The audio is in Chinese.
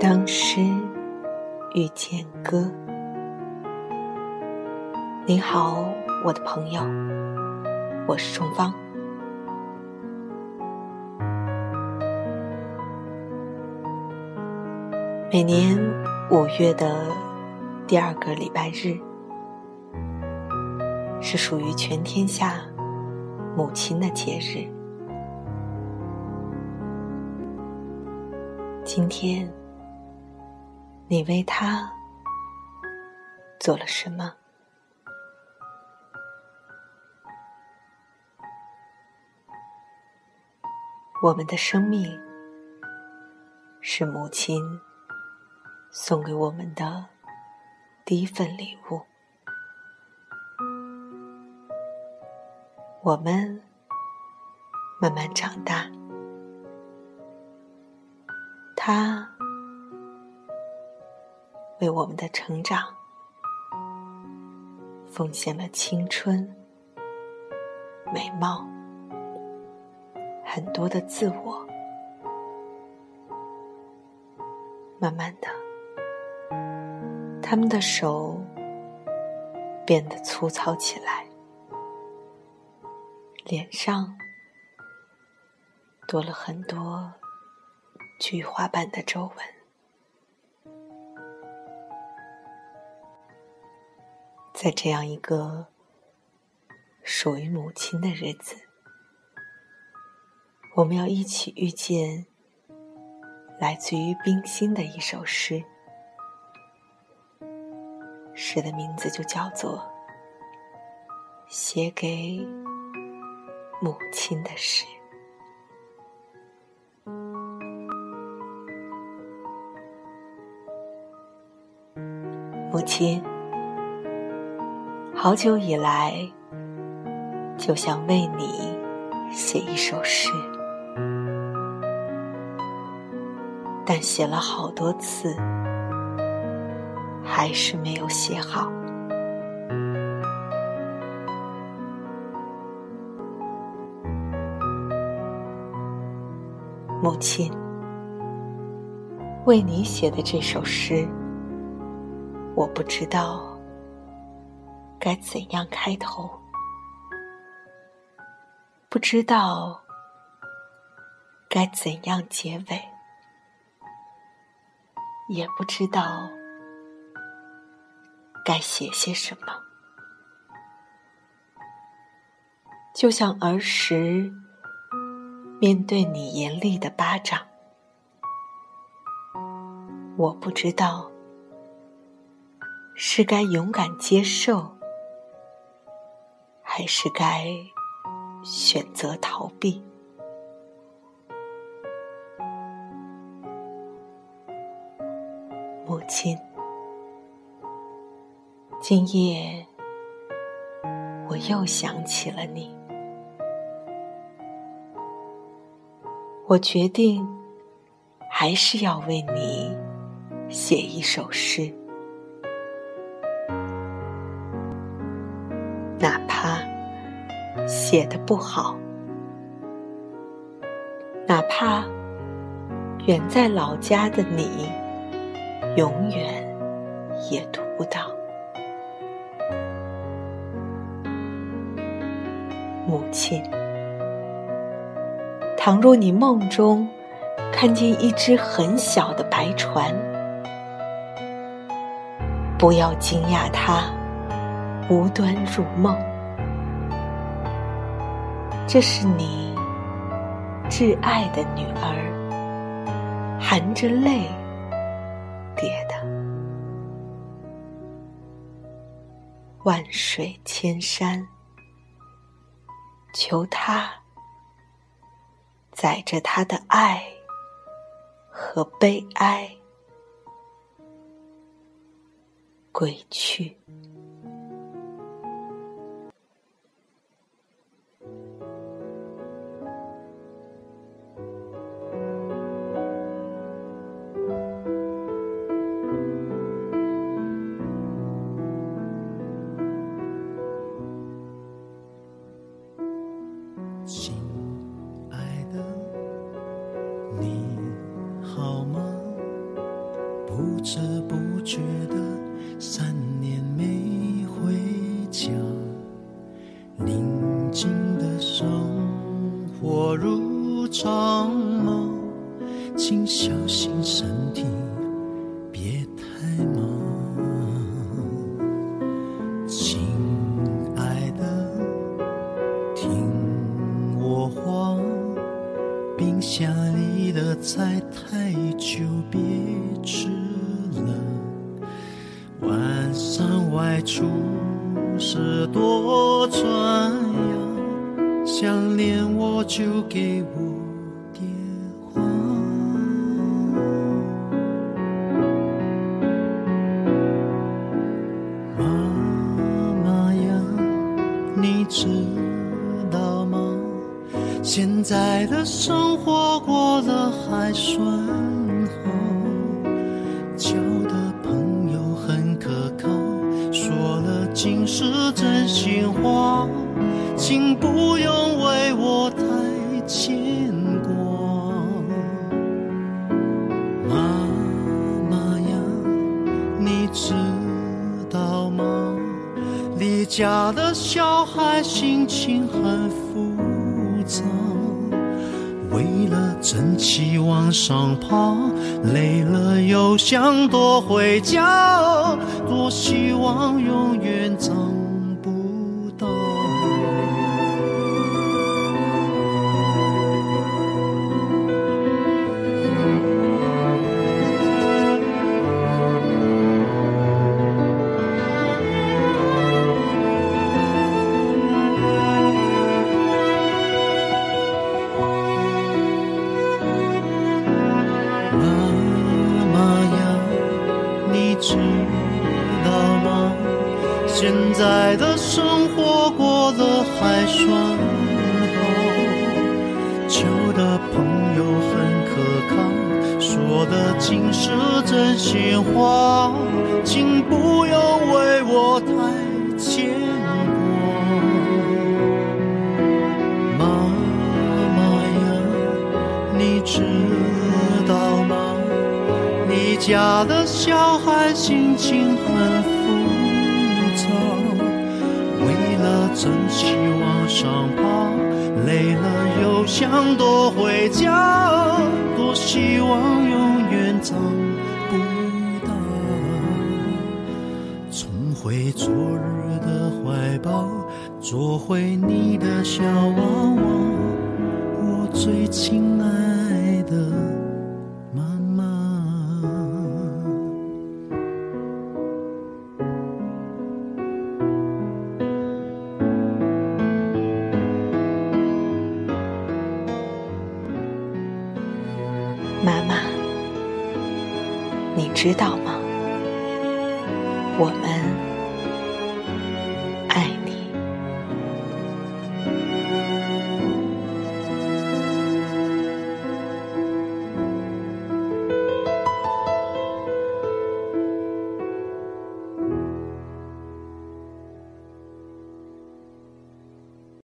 当诗遇见歌，你好，我的朋友，我是重芳。每年五月的第二个礼拜日，是属于全天下母亲的节日。今天。你为他做了什么？我们的生命是母亲送给我们的第一份礼物。我们慢慢长大，他。为我们的成长奉献了青春、美貌、很多的自我。慢慢的，他们的手变得粗糙起来，脸上多了很多菊花般的皱纹。在这样一个属于母亲的日子，我们要一起遇见来自于冰心的一首诗。诗的名字就叫做《写给母亲的诗》。母亲。好久以来，就想为你写一首诗，但写了好多次，还是没有写好。母亲，为你写的这首诗，我不知道。该怎样开头？不知道该怎样结尾，也不知道该写些什么。就像儿时面对你严厉的巴掌，我不知道是该勇敢接受。还是该选择逃避？母亲，今夜我又想起了你，我决定还是要为你写一首诗。写的不好，哪怕远在老家的你永远也读不到。母亲，倘若你梦中看见一只很小的白船，不要惊讶它。无端入梦，这是你挚爱的女儿含着泪叠的。万水千山，求他载着他的爱和悲哀归去。如常梦请小心身体别太忙。亲爱的听我话冰箱里的菜太久别吃了。晚上外出时多穿想念我就给我电话。妈妈呀，你知道吗？现在的生活过得还算好，交的朋友很可靠，说了尽是真心话，请不要牵挂。妈妈呀，你知道吗？离家的小孩心情很复杂，为了争气往上爬，累了又想躲回家，多希望永远长的生活过得还算好，旧的朋友很可靠，说的尽是真心话，请不要为我太牵挂。妈妈呀，你知道吗？你家的小孩心情很复杂，了争气往上爬，累了又想躲回家，多希望永远长不大。重回昨日的怀抱，做回你的小娃娃，我最亲知道吗？我们